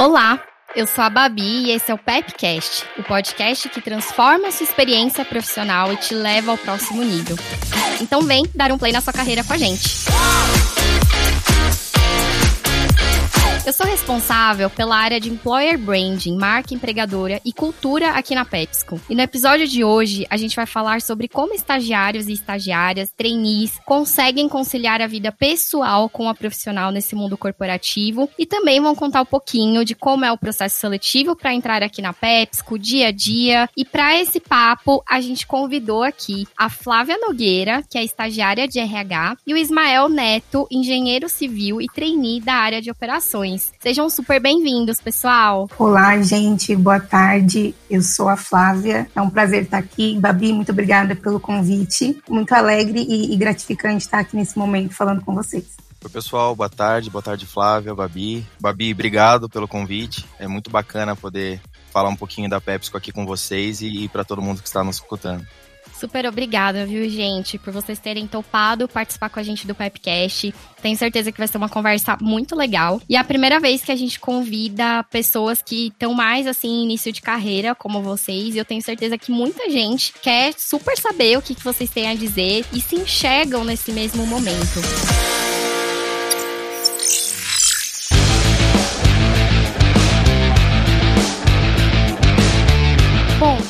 Olá, eu sou a Babi e esse é o Pepcast, o podcast que transforma a sua experiência profissional e te leva ao próximo nível. Então vem dar um play na sua carreira com a gente. Eu sou responsável pela área de Employer Branding, marca empregadora e cultura aqui na PepsiCo. E no episódio de hoje, a gente vai falar sobre como estagiários e estagiárias, trainees, conseguem conciliar a vida pessoal com a profissional nesse mundo corporativo e também vão contar um pouquinho de como é o processo seletivo para entrar aqui na PepsiCo, dia a dia. E para esse papo, a gente convidou aqui a Flávia Nogueira, que é estagiária de RH, e o Ismael Neto, engenheiro civil e trainee da área de operações. Sejam super bem-vindos, pessoal. Olá, gente, boa tarde. Eu sou a Flávia. É um prazer estar aqui. Babi, muito obrigada pelo convite. Muito alegre e, gratificante estar aqui nesse momento falando com vocês. Oi, pessoal, boa tarde. Boa tarde, Flávia, Babi. Babi, obrigado pelo convite. É muito bacana poder falar um pouquinho da PepsiCo aqui com vocês e, e para todo mundo que está nos escutando. Super obrigada, viu, gente, por vocês terem topado participar com a gente do Pepcast. Tenho certeza que vai ser uma conversa muito legal. E é a primeira vez que a gente convida pessoas que estão mais assim, início de carreira, como vocês. E eu tenho certeza que muita gente quer super saber o que, que vocês têm a dizer e se enxergam nesse mesmo momento.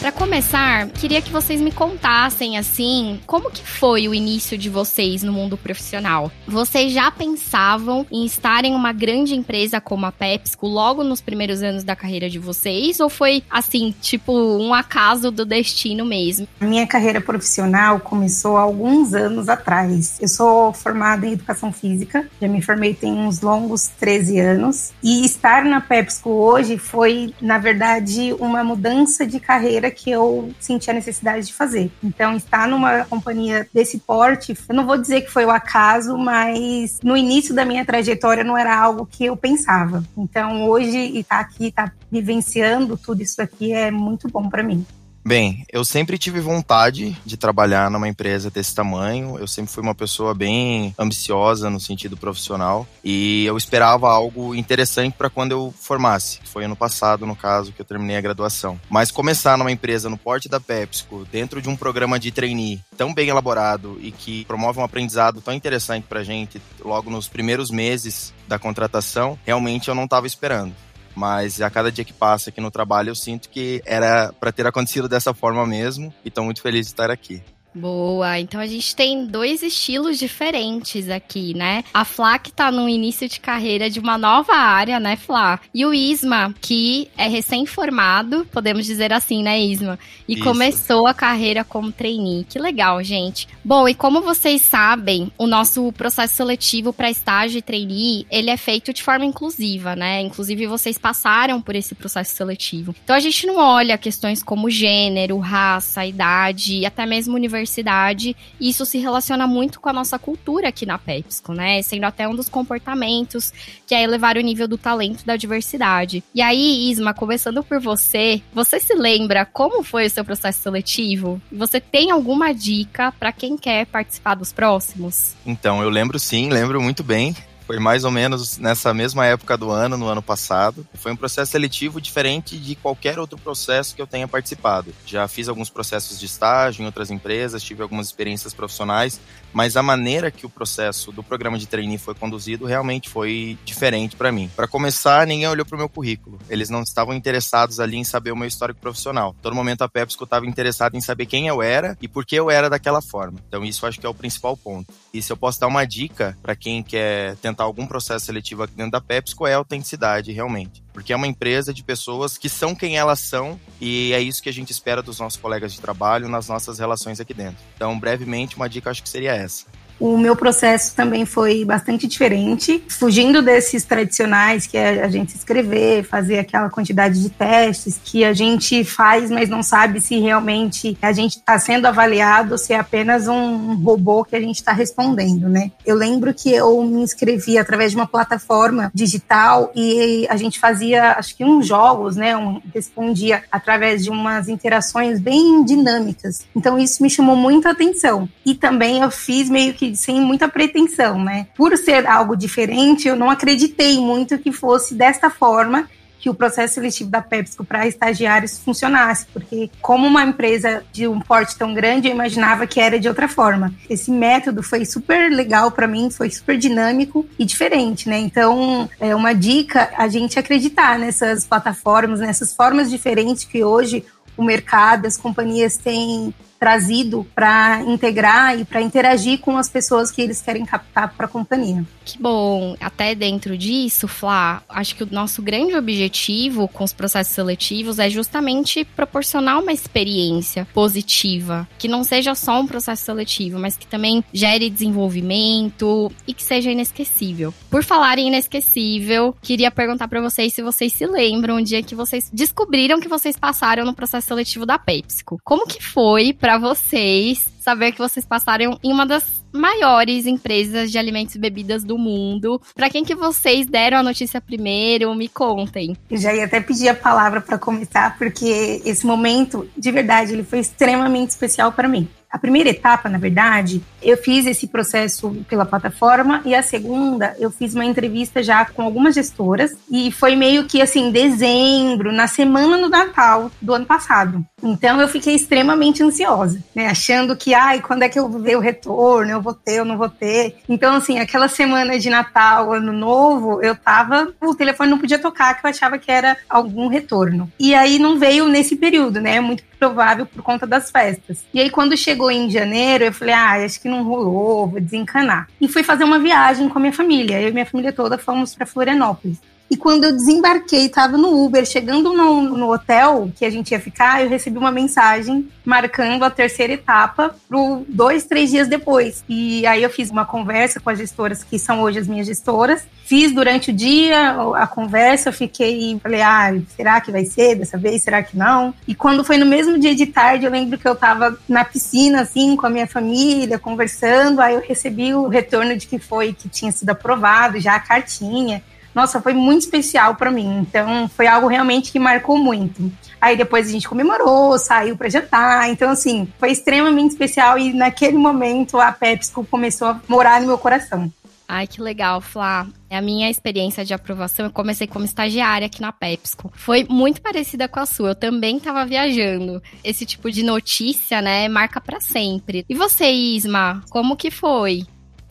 Para começar, queria que vocês me contassem assim, como que foi o início de vocês no mundo profissional? Vocês já pensavam em estar em uma grande empresa como a PepsiCo logo nos primeiros anos da carreira de vocês ou foi assim, tipo um acaso do destino mesmo? A minha carreira profissional começou há alguns anos atrás. Eu sou formada em educação física, já me formei tem uns longos 13 anos e estar na PepsiCo hoje foi, na verdade, uma mudança de carreira que eu senti a necessidade de fazer. Então, estar numa companhia desse porte, eu não vou dizer que foi o acaso, mas no início da minha trajetória não era algo que eu pensava. Então, hoje, estar aqui, estar vivenciando tudo isso aqui é muito bom para mim. Bem, eu sempre tive vontade de trabalhar numa empresa desse tamanho. Eu sempre fui uma pessoa bem ambiciosa no sentido profissional e eu esperava algo interessante para quando eu formasse. Foi ano passado, no caso, que eu terminei a graduação. Mas começar numa empresa no porte da PepsiCo, dentro de um programa de trainee tão bem elaborado e que promove um aprendizado tão interessante para gente logo nos primeiros meses da contratação, realmente eu não estava esperando. Mas a cada dia que passa aqui no trabalho eu sinto que era para ter acontecido dessa forma mesmo e estou muito feliz de estar aqui. Boa, então a gente tem dois estilos diferentes aqui, né? A Flá que tá no início de carreira de uma nova área, né, Flá? E o Isma, que é recém-formado, podemos dizer assim, né, Isma? E Isso. começou a carreira como trainee. Que legal, gente. Bom, e como vocês sabem, o nosso processo seletivo para estágio e trainee, ele é feito de forma inclusiva, né? Inclusive vocês passaram por esse processo seletivo. Então a gente não olha questões como gênero, raça, idade, até mesmo universidade diversidade, e isso se relaciona muito com a nossa cultura aqui na PepsiCo, né? Sendo até um dos comportamentos que é elevar o nível do talento da diversidade. E aí, Isma, começando por você, você se lembra como foi o seu processo seletivo? Você tem alguma dica para quem quer participar dos próximos? Então, eu lembro sim, lembro muito bem. Foi mais ou menos nessa mesma época do ano, no ano passado. Foi um processo seletivo diferente de qualquer outro processo que eu tenha participado. Já fiz alguns processos de estágio em outras empresas, tive algumas experiências profissionais, mas a maneira que o processo do programa de trainee foi conduzido realmente foi diferente para mim. Para começar, ninguém olhou para o meu currículo. Eles não estavam interessados ali em saber o meu histórico profissional. Todo momento a PepsiCo estava interessada em saber quem eu era e por que eu era daquela forma. Então isso acho que é o principal ponto. E se eu posso dar uma dica para quem quer tentar algum processo seletivo aqui dentro da PepsiCo é a autenticidade, realmente. Porque é uma empresa de pessoas que são quem elas são e é isso que a gente espera dos nossos colegas de trabalho nas nossas relações aqui dentro. Então, brevemente, uma dica acho que seria essa. O meu processo também foi bastante diferente, fugindo desses tradicionais que é a gente escrever, fazer aquela quantidade de testes que a gente faz, mas não sabe se realmente a gente está sendo avaliado ou se é apenas um robô que a gente está respondendo, né? Eu lembro que eu me inscrevi através de uma plataforma digital e a gente fazia, acho que uns jogos, né? Um, respondia através de umas interações bem dinâmicas. Então isso me chamou muita atenção. E também eu fiz meio que sem muita pretensão, né? Por ser algo diferente, eu não acreditei muito que fosse desta forma que o processo seletivo da PepsiCo para estagiários funcionasse, porque como uma empresa de um porte tão grande, eu imaginava que era de outra forma. Esse método foi super legal para mim, foi super dinâmico e diferente, né? Então, é uma dica a gente acreditar nessas plataformas, nessas formas diferentes que hoje o mercado, as companhias têm trazido para integrar e para interagir com as pessoas que eles querem captar para a companhia. Que bom. Até dentro disso, Flá, acho que o nosso grande objetivo com os processos seletivos é justamente proporcionar uma experiência positiva, que não seja só um processo seletivo, mas que também gere desenvolvimento e que seja inesquecível. Por falar em inesquecível, queria perguntar para vocês se vocês se lembram um dia que vocês descobriram que vocês passaram no processo seletivo da PepsiCo. Como que foi para vocês saber que vocês passaram em uma das maiores empresas de alimentos e bebidas do mundo. Para quem que vocês deram a notícia primeiro? Me contem. Eu já ia até pedir a palavra para começar, porque esse momento, de verdade, ele foi extremamente especial para mim. A primeira etapa, na verdade, eu fiz esse processo pela plataforma e a segunda, eu fiz uma entrevista já com algumas gestoras e foi meio que assim, dezembro, na semana do Natal do ano passado. Então eu fiquei extremamente ansiosa, né, achando que, ai, quando é que eu vou ver o retorno? Eu vou ter, eu não vou ter. Então assim, aquela semana de Natal, Ano Novo, eu tava, o telefone não podia tocar, que eu achava que era algum retorno. E aí não veio nesse período, né? Muito provável por conta das festas. E aí, quando chegou em janeiro, eu falei, ah, acho que não rolou, vou desencanar. E fui fazer uma viagem com a minha família. Eu e minha família toda fomos para Florianópolis. E quando eu desembarquei, estava no Uber, chegando no, no, hotel que a gente ia ficar, eu recebi uma mensagem marcando a terceira etapa para dois, três dias depois. E aí eu fiz uma conversa com as gestoras, que são hoje as minhas gestoras. Fiz durante o dia a conversa, eu fiquei, falei, ah, será que vai ser dessa vez? Será que não? E quando foi no mesmo dia de tarde, eu lembro que eu estava na piscina, assim, com a minha família, conversando. Aí eu recebi o retorno de que foi, que tinha sido aprovado, já a cartinha nossa, foi muito especial para mim. Então, foi algo realmente que marcou muito. Aí depois a gente comemorou, saiu para jantar. Então, assim, foi extremamente especial e naquele momento a PepsiCo começou a morar no meu coração. Ai, que legal, Flá. É a minha experiência de aprovação. Eu comecei como estagiária aqui na PepsiCo. Foi muito parecida com a sua. Eu também estava viajando. Esse tipo de notícia, né, marca para sempre. E você, Isma, como que foi?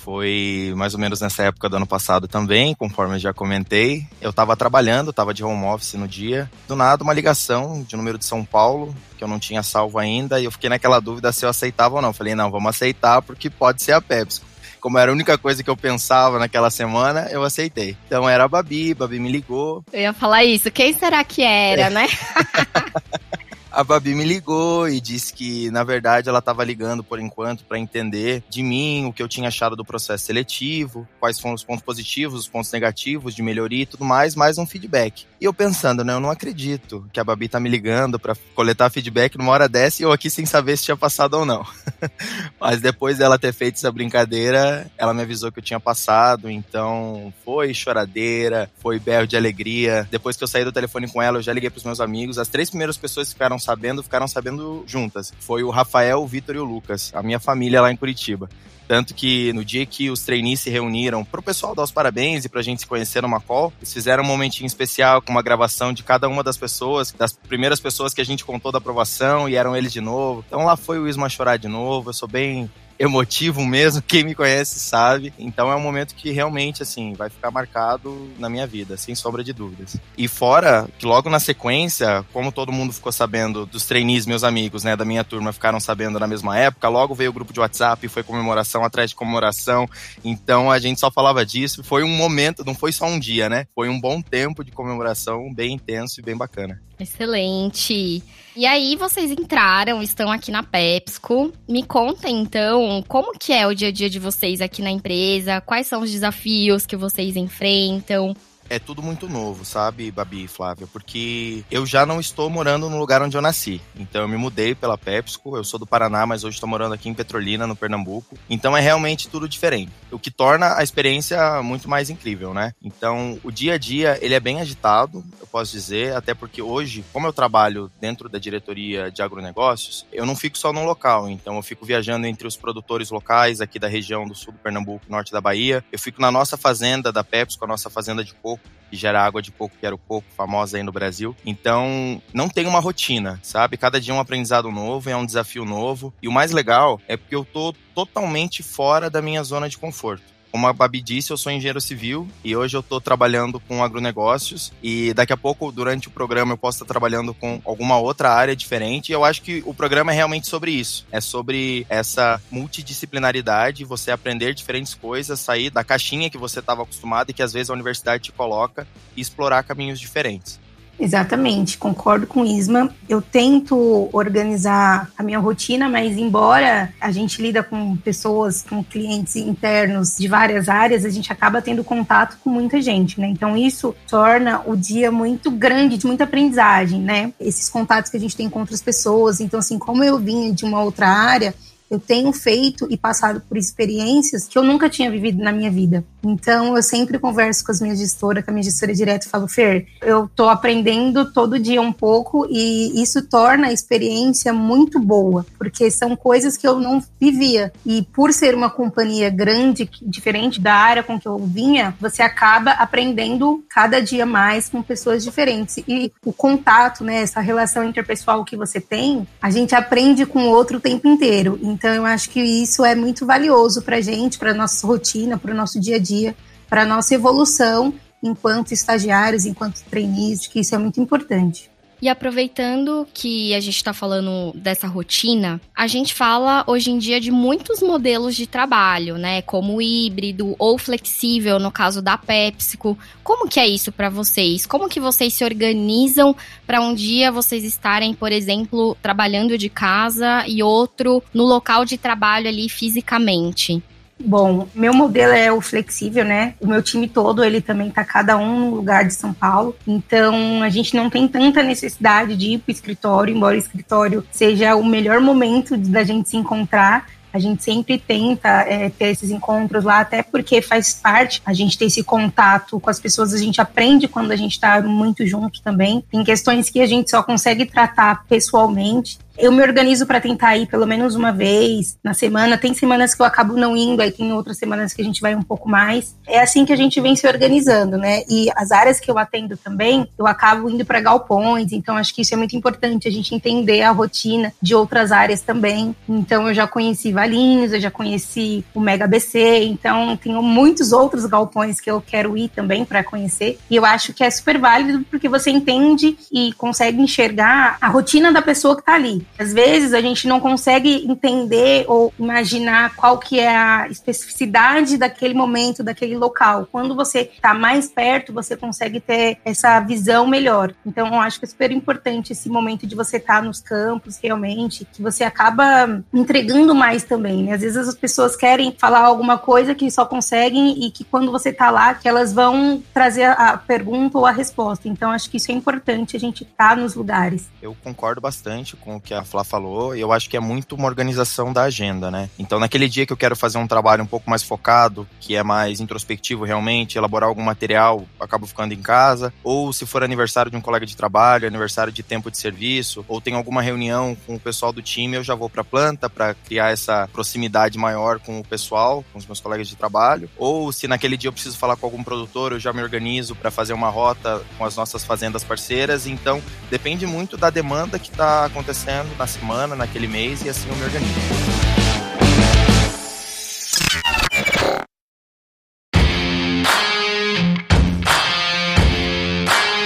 Foi mais ou menos nessa época do ano passado também, conforme eu já comentei. Eu estava trabalhando, estava de home office no dia. Do nada, uma ligação de número de São Paulo, que eu não tinha salvo ainda, e eu fiquei naquela dúvida se eu aceitava ou não. Falei, não, vamos aceitar porque pode ser a Pepsi. Como era a única coisa que eu pensava naquela semana, eu aceitei. Então era a Babi, Babi me ligou. Eu ia falar isso. Quem será que era, é. né? a Babi me ligou e disse que, na verdade, ela estava ligando por enquanto para entender de mim o que eu tinha achado do processo seletivo, quais foram os pontos positivos, os pontos negativos de melhoria e tudo mais, mais um feedback. E eu pensando, né, eu não acredito que a Babi tá me ligando para coletar feedback numa hora dessa e eu aqui sem saber se tinha passado ou não. Mas depois dela ter feito essa brincadeira, ela me avisou que eu tinha passado, então foi choradeira, foi berro de alegria. Depois que eu saí do telefone com ela, eu já liguei pros meus amigos. As três primeiras pessoas que ficaram sabendo, ficaram sabendo juntas. Foi o Rafael, o Vitor e o Lucas, a minha família lá em Curitiba. Tanto que no dia que os trainees se reuniram para o pessoal dar os parabéns e para a gente se conhecer numa call, eles fizeram um momentinho especial com uma gravação de cada uma das pessoas, das primeiras pessoas que a gente contou da aprovação e eram eles de novo. Então lá foi o Isma chorar de novo. Eu sou bem emotivo mesmo, quem me conhece sabe. Então é um momento que realmente, assim, vai ficar marcado na minha vida, sem sombra de dúvidas. E fora que logo na sequência, como todo mundo ficou sabendo dos trainees, meus amigos, né, da minha turma ficaram sabendo na mesma época, logo veio o grupo de WhatsApp, foi comemoração atrás de comemoração. Então a gente só falava disso. Foi um momento, não foi só um dia, né? Foi um bom tempo de comemoração, bem intenso e bem bacana. Excelente. E aí vocês entraram, estão aqui na PepsiCo. Me contem então, como que é o dia a dia de vocês aqui na empresa? Quais são os desafios que vocês enfrentam? É tudo muito novo, sabe, Babi e Flávia? Porque eu já não estou morando no lugar onde eu nasci. Então eu me mudei pela PepsiCo, eu sou do Paraná, mas hoje estou morando aqui em Petrolina, no Pernambuco. Então é realmente tudo diferente. O que torna a experiência muito mais incrível, né? Então o dia a dia, ele é bem agitado, eu posso dizer, até porque hoje, como eu trabalho dentro da diretoria de agronegócios, eu não fico só num local. Então eu fico viajando entre os produtores locais aqui da região do sul do Pernambuco, norte da Bahia. Eu fico na nossa fazenda da PepsiCo, a nossa fazenda de coco, coco que gera água de coco, que era o coco, famosa aí no Brasil. Então, não tem uma rotina, sabe? Cada dia é um aprendizado novo, é um desafio novo. E o mais legal é porque eu tô totalmente fora da minha zona de conforto. Como a Babi disse, eu sou engenheiro civil e hoje eu estou trabalhando com agronegócios e daqui a pouco, durante o programa, eu posso estar trabalhando com alguma outra área diferente. E eu acho que o programa é realmente sobre isso. É sobre essa multidisciplinaridade, você aprender diferentes coisas, sair da caixinha que você estava acostumado e que às vezes a universidade te coloca e explorar caminhos diferentes. Exatamente, concordo com Isma. Eu tento organizar a minha rotina, mas embora a gente lida com pessoas, com clientes internos de várias áreas, a gente acaba tendo contato com muita gente, né? Então isso torna o dia muito grande, de muita aprendizagem, né? Esses contatos que a gente tem com outras pessoas. Então, assim, como eu vinha de uma outra área, eu tenho feito e passado por experiências que eu nunca tinha vivido na minha vida. Então, eu sempre converso com as minhas gestoras, com a minha gestora direto e falo, Fer, eu tô aprendendo todo dia um pouco e isso torna a experiência muito boa, porque são coisas que eu não vivia. E por ser uma companhia grande, diferente da área com que eu vinha, você acaba aprendendo cada dia mais com pessoas diferentes. E o contato, né, essa relação interpessoal que você tem, a gente aprende com o outro o tempo inteiro. Então, eu acho que isso é muito valioso para a gente, para nossa rotina, para o nosso dia a dia, para nossa evolução enquanto estagiários, enquanto trainees, que isso é muito importante. E aproveitando que a gente está falando dessa rotina, a gente fala hoje em dia de muitos modelos de trabalho, né? Como híbrido ou flexível, no caso da PepsiCo. Como que é isso para vocês? Como que vocês se organizam para um dia vocês estarem, por exemplo, trabalhando de casa e outro no local de trabalho ali fisicamente? Bom, meu modelo é o flexível, né? O meu time todo, ele também tá cada um no lugar de São Paulo. Então, a gente não tem tanta necessidade de ir pro escritório, embora o escritório seja o melhor momento da gente se encontrar. A gente sempre tenta é, ter esses encontros lá, até porque faz parte a gente ter esse contato com as pessoas, a gente aprende quando a gente está muito junto também. Tem questões que a gente só consegue tratar pessoalmente. Eu me organizo para tentar ir pelo menos uma vez na semana. Tem semanas que eu acabo não indo, aí tem outras semanas que a gente vai um pouco mais. É assim que a gente vem se organizando, né? E as áreas que eu atendo também, eu acabo indo para galpões, então acho que isso é muito importante a gente entender a rotina de outras áreas também. Então eu já conheci Valinhos, eu já conheci o Mega BC, então tenho muitos outros galpões que eu quero ir também para conhecer. E eu acho que é super válido porque você entende e consegue enxergar a rotina da pessoa que está ali. Às vezes a gente não consegue entender ou imaginar qual que é a especificidade daquele momento, daquele local. Quando você está mais perto, você consegue ter essa visão melhor. Então, eu acho que é super importante esse momento de você estar tá nos campos, realmente, que você acaba entregando mais também, né? Às vezes as pessoas querem falar alguma coisa que só conseguem e que quando você está lá, que elas vão trazer a pergunta ou a resposta. Então, acho que isso é importante, a gente estar tá nos lugares. Eu concordo bastante com o que a a Flá falou, eu acho que é muito uma organização da agenda, né? Então, naquele dia que eu quero fazer um trabalho um pouco mais focado, que é mais introspectivo realmente, elaborar algum material, acabo ficando em casa, ou se for aniversário de um colega de trabalho, aniversário de tempo de serviço, ou tem alguma reunião com o pessoal do time, eu já vou para a planta para criar essa proximidade maior com o pessoal, com os meus colegas de trabalho, ou se naquele dia eu preciso falar com algum produtor, eu já me organizo para fazer uma rota com as nossas fazendas parceiras, então depende muito da demanda que está acontecendo na semana, naquele mês, e assim eu me organizo.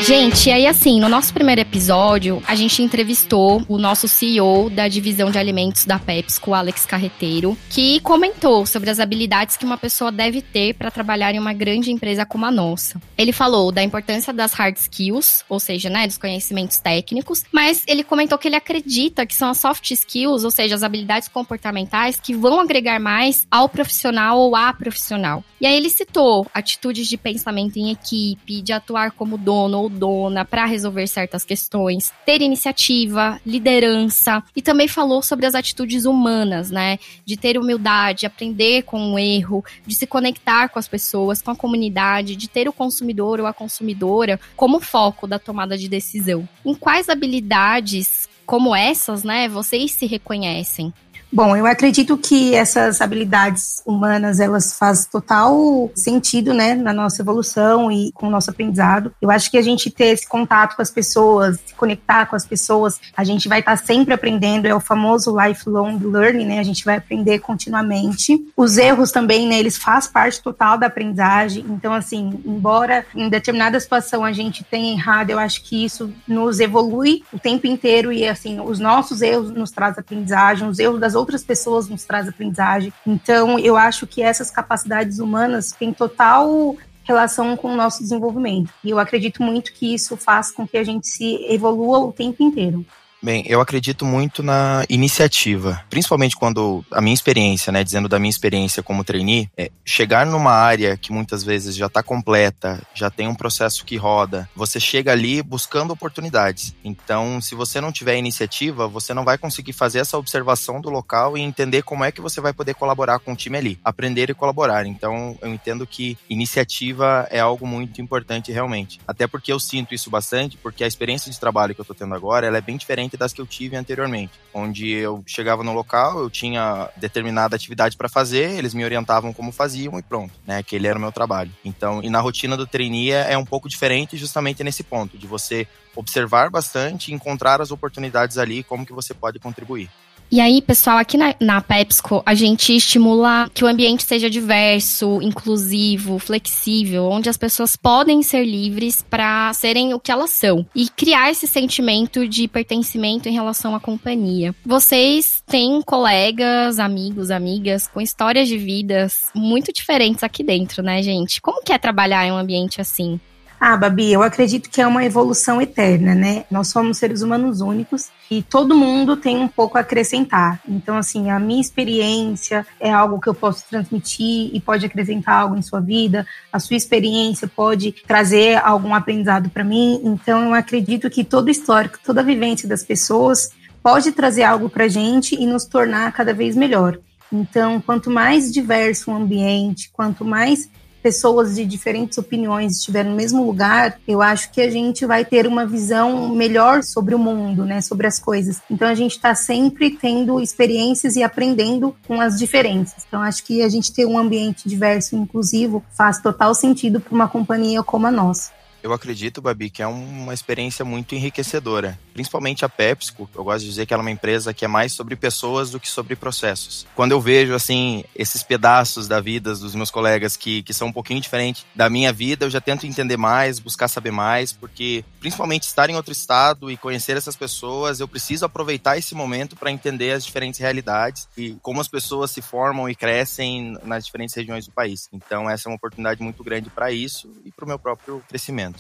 Gente, aí assim, no nosso primeiro episódio, a gente entrevistou o nosso CEO da divisão de alimentos da PepsiCo, Alex Carreteiro, que comentou sobre as habilidades que uma pessoa deve ter para trabalhar em uma grande empresa como a nossa. Ele falou da importância das hard skills, ou seja, né, dos conhecimentos técnicos, mas ele comentou que ele acredita que são as soft skills, ou seja, as habilidades comportamentais que vão agregar mais ao profissional ou à profissional. E aí ele citou atitudes de pensamento em equipe, de atuar como dono ou dona para resolver certas questões, ter iniciativa, liderança e também falou sobre as atitudes humanas, né? De ter humildade, aprender com o erro, de se conectar com as pessoas, com a comunidade, de ter o consumidor ou a consumidora como foco da tomada de decisão. Em quais habilidades como essas, né, vocês se reconhecem? Bom, eu acredito que essas habilidades humanas, elas fazem total sentido, né, na nossa evolução e com o nosso aprendizado. Eu acho que a gente ter esse contato com as pessoas, se conectar com as pessoas, a gente vai estar sempre aprendendo, é o famoso lifelong learning, né, a gente vai aprender continuamente. Os erros também, né, eles fazem parte total da aprendizagem. Então, assim, embora em determinada situação a gente tenha errado, eu acho que isso nos evolui o tempo inteiro e, assim, os nossos erros nos trazem aprendizagem, os erros das outras outras pessoas nos traz aprendizagem. Então, eu acho que essas capacidades humanas têm total relação com o nosso desenvolvimento. E eu acredito muito que isso faz com que a gente se evolua o tempo inteiro. Bem, eu acredito muito na iniciativa, principalmente quando a minha experiência, né, dizendo da minha experiência como trainee, é chegar numa área que muitas vezes já está completa, já tem um processo que roda, você chega ali buscando oportunidades. Então, se você não tiver iniciativa, você não vai conseguir fazer essa observação do local e entender como é que você vai poder colaborar com o time ali, aprender e colaborar. Então, eu entendo que iniciativa é algo muito importante realmente. Até porque eu sinto isso bastante, porque a experiência de trabalho que eu estou tendo agora, ela é bem diferente diferente das que eu tive anteriormente, onde eu chegava no local, eu tinha determinada atividade para fazer, eles me orientavam como faziam e pronto, né? Aquele era o meu trabalho. Então, e na rotina do trainee é, é um pouco diferente justamente nesse ponto, de você observar bastante e encontrar as oportunidades ali, como que você pode contribuir. E aí, pessoal, aqui na, na PepsiCo, a gente estimula que o ambiente seja diverso, inclusivo, flexível, onde as pessoas podem ser livres para serem o que elas são e criar esse sentimento de pertencimento em relação à companhia. Vocês têm colegas, amigos, amigas com histórias de vidas muito diferentes aqui dentro, né, gente? Como que é trabalhar em um ambiente assim? Ah, Babi, eu acredito que é uma evolução eterna, né? Nós somos seres humanos únicos e todo mundo tem um pouco a acrescentar. Então, assim, a minha experiência é algo que eu posso transmitir e pode acrescentar algo em sua vida. A sua experiência pode trazer algum aprendizado para mim. Então, eu acredito que todo histórico, toda a vivência das pessoas pode trazer algo para gente e nos tornar cada vez melhor. Então, quanto mais diverso o ambiente, quanto mais pessoas de diferentes opiniões estiverem no mesmo lugar, eu acho que a gente vai ter uma visão melhor sobre o mundo, né, sobre as coisas. Então a gente está sempre tendo experiências e aprendendo com as diferenças. Então acho que a gente ter um ambiente diverso e inclusivo faz total sentido para uma companhia como a nossa. Eu acredito, Babi, que é uma experiência muito enriquecedora. Principalmente a PepsiCo, eu gosto de dizer que ela é uma empresa que é mais sobre pessoas do que sobre processos. Quando eu vejo, assim, esses pedaços da vida dos meus colegas que, que são um pouquinho diferentes da minha vida, eu já tento entender mais, buscar saber mais, porque principalmente estar em outro estado e conhecer essas pessoas, eu preciso aproveitar esse momento para entender as diferentes realidades e como as pessoas se formam e crescem nas diferentes regiões do país. Então, essa é uma oportunidade muito grande para isso e para o meu próprio crescimento.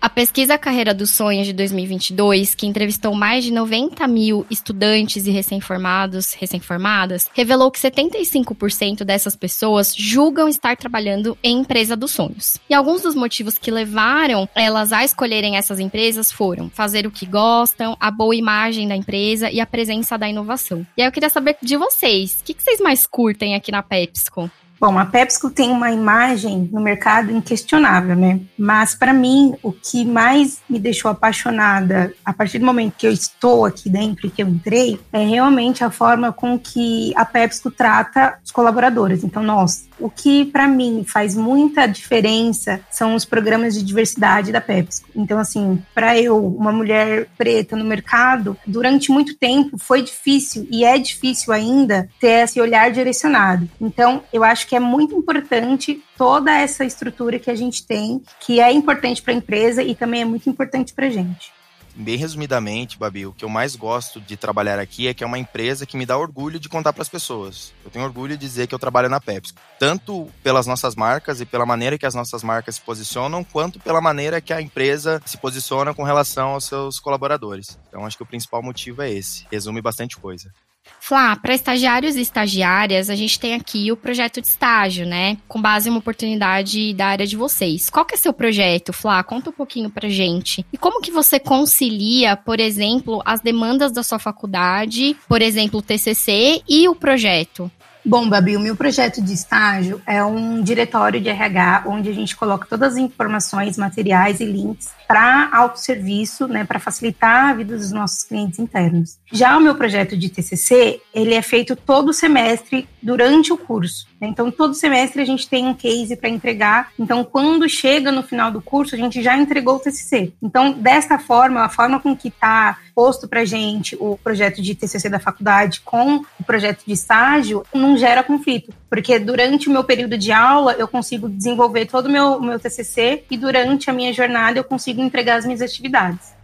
A pesquisa Carreira dos Sonhos de 2022, que entrevistou mais de 90 mil estudantes e recém-formados, recém-formadas, revelou que 75% dessas pessoas julgam estar trabalhando em empresa dos sonhos. E alguns dos motivos que levaram elas a escolherem essas empresas foram fazer o que gostam, a boa imagem da empresa e a presença da inovação. E aí eu queria saber de vocês, o que vocês mais curtem aqui na PepsiCo? Bom, a PepsiCo tem uma imagem no mercado inquestionável, né? Mas para mim, o que mais me deixou apaixonada a partir do momento que eu estou aqui dentro e que eu entrei, é realmente a forma com que a PepsiCo trata os colaboradores. Então, nós, o que para mim faz muita diferença são os programas de diversidade da PepsiCo. Então, assim, para eu, uma mulher preta no mercado, durante muito tempo foi difícil e é difícil ainda ter esse olhar direcionado. Então, eu acho que é muito importante toda essa estrutura que a gente tem, que é importante para a empresa e também é muito importante para a gente. Bem resumidamente, Babi, o que eu mais gosto de trabalhar aqui é que é uma empresa que me dá orgulho de contar para as pessoas. Eu tenho orgulho de dizer que eu trabalho na Pepsi, tanto pelas nossas marcas e pela maneira que as nossas marcas se posicionam, quanto pela maneira que a empresa se posiciona com relação aos seus colaboradores. Então, acho que o principal motivo é esse. Resume bastante coisa. Flá, para estagiários e estagiárias, a gente tem aqui o projeto de estágio, né? Com base em uma oportunidade da área de vocês. Qual que é seu projeto, Flá? Conta um pouquinho pra gente. E como que você concilia, por exemplo, as demandas da sua faculdade, por exemplo, o TCC e o projeto? Bom, Babi, o meu projeto de estágio é um diretório de RH onde a gente coloca todas as informações, materiais e links para autosserviço, né, para facilitar a vida dos nossos clientes internos. Já o meu projeto de TCC, ele é feito todo semestre durante o curso. Então, todo semestre a gente tem um case para entregar. Então, quando chega no final do curso, a gente já entregou o TCC. Então, dessa forma, a forma com que está posto para gente o projeto de TCC da faculdade com o projeto de estágio, não gera conflito. Porque durante o meu período de aula, eu consigo desenvolver todo o meu, meu TCC e durante a minha jornada eu consigo entregar as minhas atividades.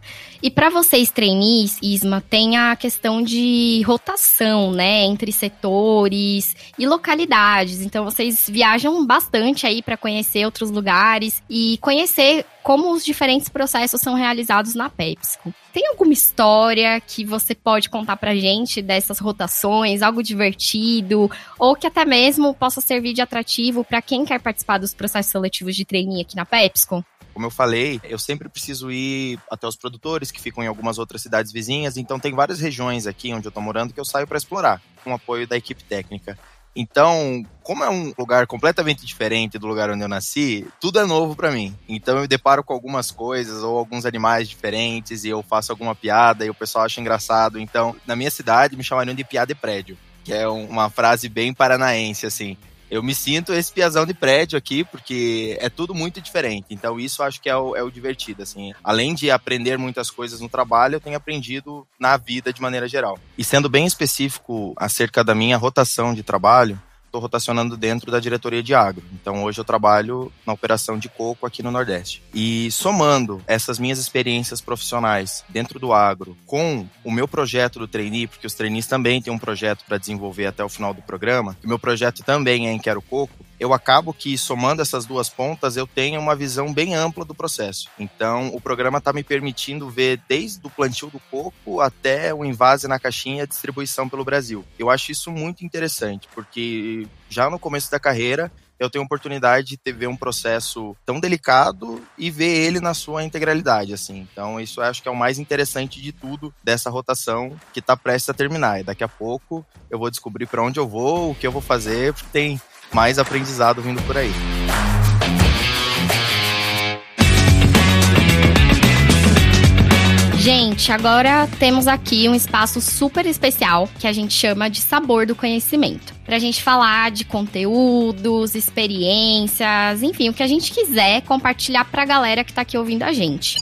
E para vocês trainees, Isma, tem a questão de rotação, né, entre setores e localidades. Então vocês viajam bastante aí para conhecer outros lugares e conhecer como os diferentes processos são realizados na PepsiCo. Tem alguma história que você pode contar pra gente dessas rotações, algo divertido, ou que até mesmo possa servir de atrativo para quem quer participar dos processos seletivos de trainee aqui na PepsiCo? Como eu falei, eu sempre preciso ir até os produtores que ficam em algumas outras cidades vizinhas, então tem várias regiões aqui onde eu tô morando que eu saio para explorar, com o apoio da equipe técnica. Então, como é um lugar completamente diferente do lugar onde eu nasci, tudo é novo para mim. Então eu me deparo com algumas coisas ou alguns animais diferentes e eu faço alguma piada e o pessoal acha engraçado. Então, na minha cidade me chamariam de piada de prédio, que é uma frase bem paranaense assim eu me sinto esse piazão de prédio aqui, porque é tudo muito diferente. Então, isso acho que é o, é o divertido, assim. Além de aprender muitas coisas no trabalho, eu tenho aprendido na vida de maneira geral. E sendo bem específico acerca da minha rotação de trabalho, estou rotacionando dentro da diretoria de agro. Então hoje eu trabalho na operação de coco aqui no Nordeste. E somando essas minhas experiências profissionais dentro do agro com o meu projeto do trainee, porque os trainees também têm um projeto para desenvolver até o final do programa, e meu projeto também é em Quero Coco, eu acabo que somando essas duas pontas eu tenho uma visão bem ampla do processo. Então o programa está me permitindo ver desde o plantio do coco até o invase na caixinha e a distribuição pelo Brasil. Eu acho isso muito interessante porque já no começo da carreira eu tenho a oportunidade de ver um processo tão delicado e ver ele na sua integralidade, assim. Então, isso eu acho que é o mais interessante de tudo dessa rotação que está prestes a terminar. E daqui a pouco eu vou descobrir para onde eu vou, o que eu vou fazer, porque tem mais aprendizado vindo por aí. Gente, agora temos aqui um espaço super especial que a gente chama de Sabor do Conhecimento. Pra gente falar de conteúdos, experiências, enfim, o que a gente quiser compartilhar pra galera que tá aqui ouvindo a gente.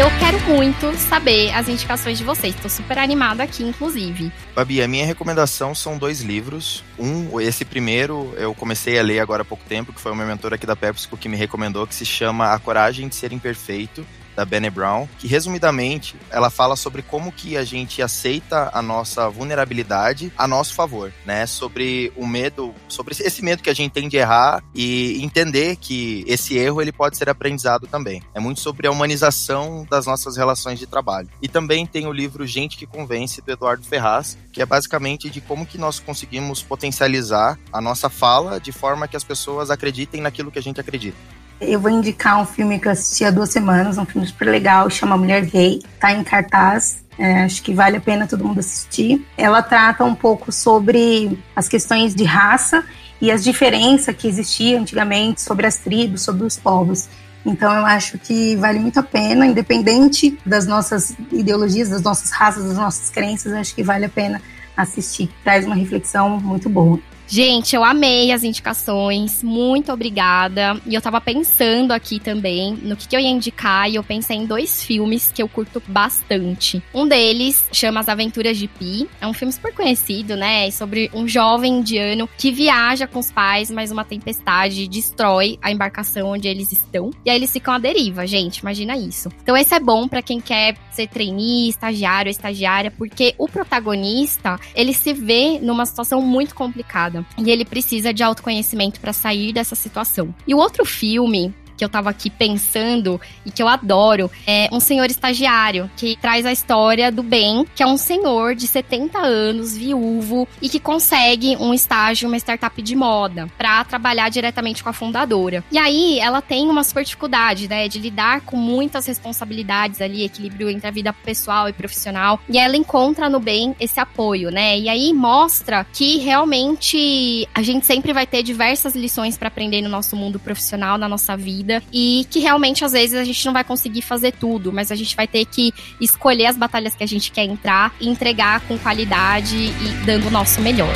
Eu quero muito saber as indicações de vocês. Tô super animada aqui, inclusive. Babi, a minha recomendação são dois livros. Um, esse primeiro eu comecei a ler agora há pouco tempo, que foi uma mentora aqui da PepsiCo que me recomendou, que se chama A Coragem de Ser Imperfeito da Bene Brown, que resumidamente ela fala sobre como que a gente aceita a nossa vulnerabilidade a nosso favor, né? Sobre o medo, sobre esse medo que a gente tem de errar e entender que esse erro ele pode ser aprendizado também. É muito sobre a humanização das nossas relações de trabalho. E também tem o livro Gente que Convence do Eduardo Ferraz, que é basicamente de como que nós conseguimos potencializar a nossa fala de forma que as pessoas acreditem naquilo que a gente acredita. Eu vou indicar um filme que eu assisti há duas semanas, um filme super legal, chama Mulher Gay, tá em cartaz. É, acho que vale a pena todo mundo assistir. Ela trata um pouco sobre as questões de raça e as diferenças que existiam antigamente sobre as tribos, sobre os povos. Então eu acho que vale muito a pena, independente das nossas ideologias, das nossas raças, das nossas crenças, acho que vale a pena assistir. Traz uma reflexão muito boa. Gente, eu amei as indicações, muito obrigada. E eu tava pensando aqui também no que, que, eu ia indicar, e eu pensei em dois filmes que eu curto bastante. Um deles chama As Aventuras de Pi, é um filme super conhecido, né? É sobre um jovem indiano que viaja com os pais, mas uma tempestade destrói a embarcação onde eles estão. E aí eles ficam à deriva, gente, imagina isso. Então esse é bom para quem quer ser trainee, estagiário, estagiária, porque o protagonista, ele se vê numa situação muito complicada e ele precisa de autoconhecimento para sair dessa situação. E o outro filme que eu tava aqui pensando e que eu adoro é um senhor estagiário que traz a história do Ben, que é um senhor de 70 anos, viúvo e que consegue um estágio uma startup de moda para trabalhar diretamente com a fundadora. E aí ela tem uma super dificuldade, né, de lidar com muitas responsabilidades ali, equilíbrio entre a vida pessoal e profissional. E ela encontra no Ben esse apoio, né? E aí mostra que realmente a gente sempre vai ter diversas lições para aprender no nosso mundo profissional, na nossa vida, e que realmente às vezes a gente não vai conseguir fazer tudo, mas a gente vai ter que escolher as batalhas que a gente quer entrar e entregar com qualidade e dando o nosso melhor.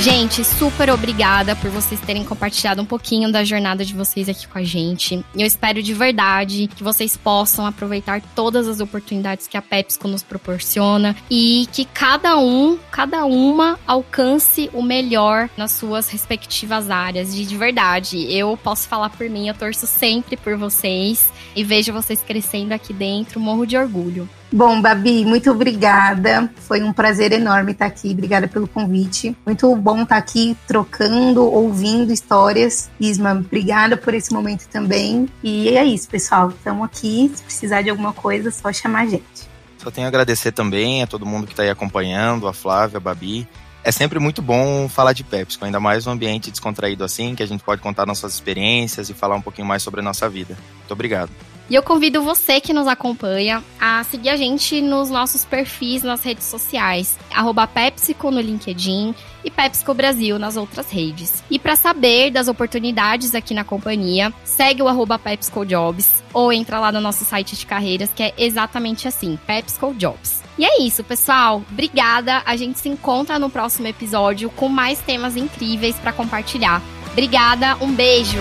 Gente, super obrigada por vocês terem compartilhado um pouquinho da jornada de vocês aqui com a gente. Eu espero de verdade que vocês possam aproveitar todas as oportunidades que a PepsiCo nos proporciona e que cada um, cada uma alcance o melhor nas suas respectivas áreas. De, de verdade, eu posso falar por mim, eu torço sempre por vocês e vejo vocês crescendo aqui dentro, morro de orgulho. Bom, Babi, muito obrigada. Foi um prazer enorme estar aqui. Obrigada pelo convite. Muito bom estar aqui trocando, ouvindo histórias. Isma, obrigada por esse momento também. E é isso, pessoal. Estamos aqui. Se precisar de alguma coisa, é só chamar a gente. Só tenho a agradecer também a todo mundo que está aí acompanhando, a Flávia, a Babi. É sempre muito bom falar de PepsiCo, ainda mais num ambiente descontraído assim, que a gente pode contar nossas experiências e falar um pouquinho mais sobre a nossa vida. Muito obrigado. E eu convido você que nos acompanha a seguir a gente nos nossos perfis nas redes sociais, PepsiCo no LinkedIn e PepsiCo Brasil nas outras redes. E para saber das oportunidades aqui na companhia, segue o arroba PepsiCo Jobs ou entra lá no nosso site de carreiras, que é exatamente assim, PepsiCo Jobs. E é isso, pessoal. Obrigada. A gente se encontra no próximo episódio com mais temas incríveis para compartilhar. Obrigada, um beijo!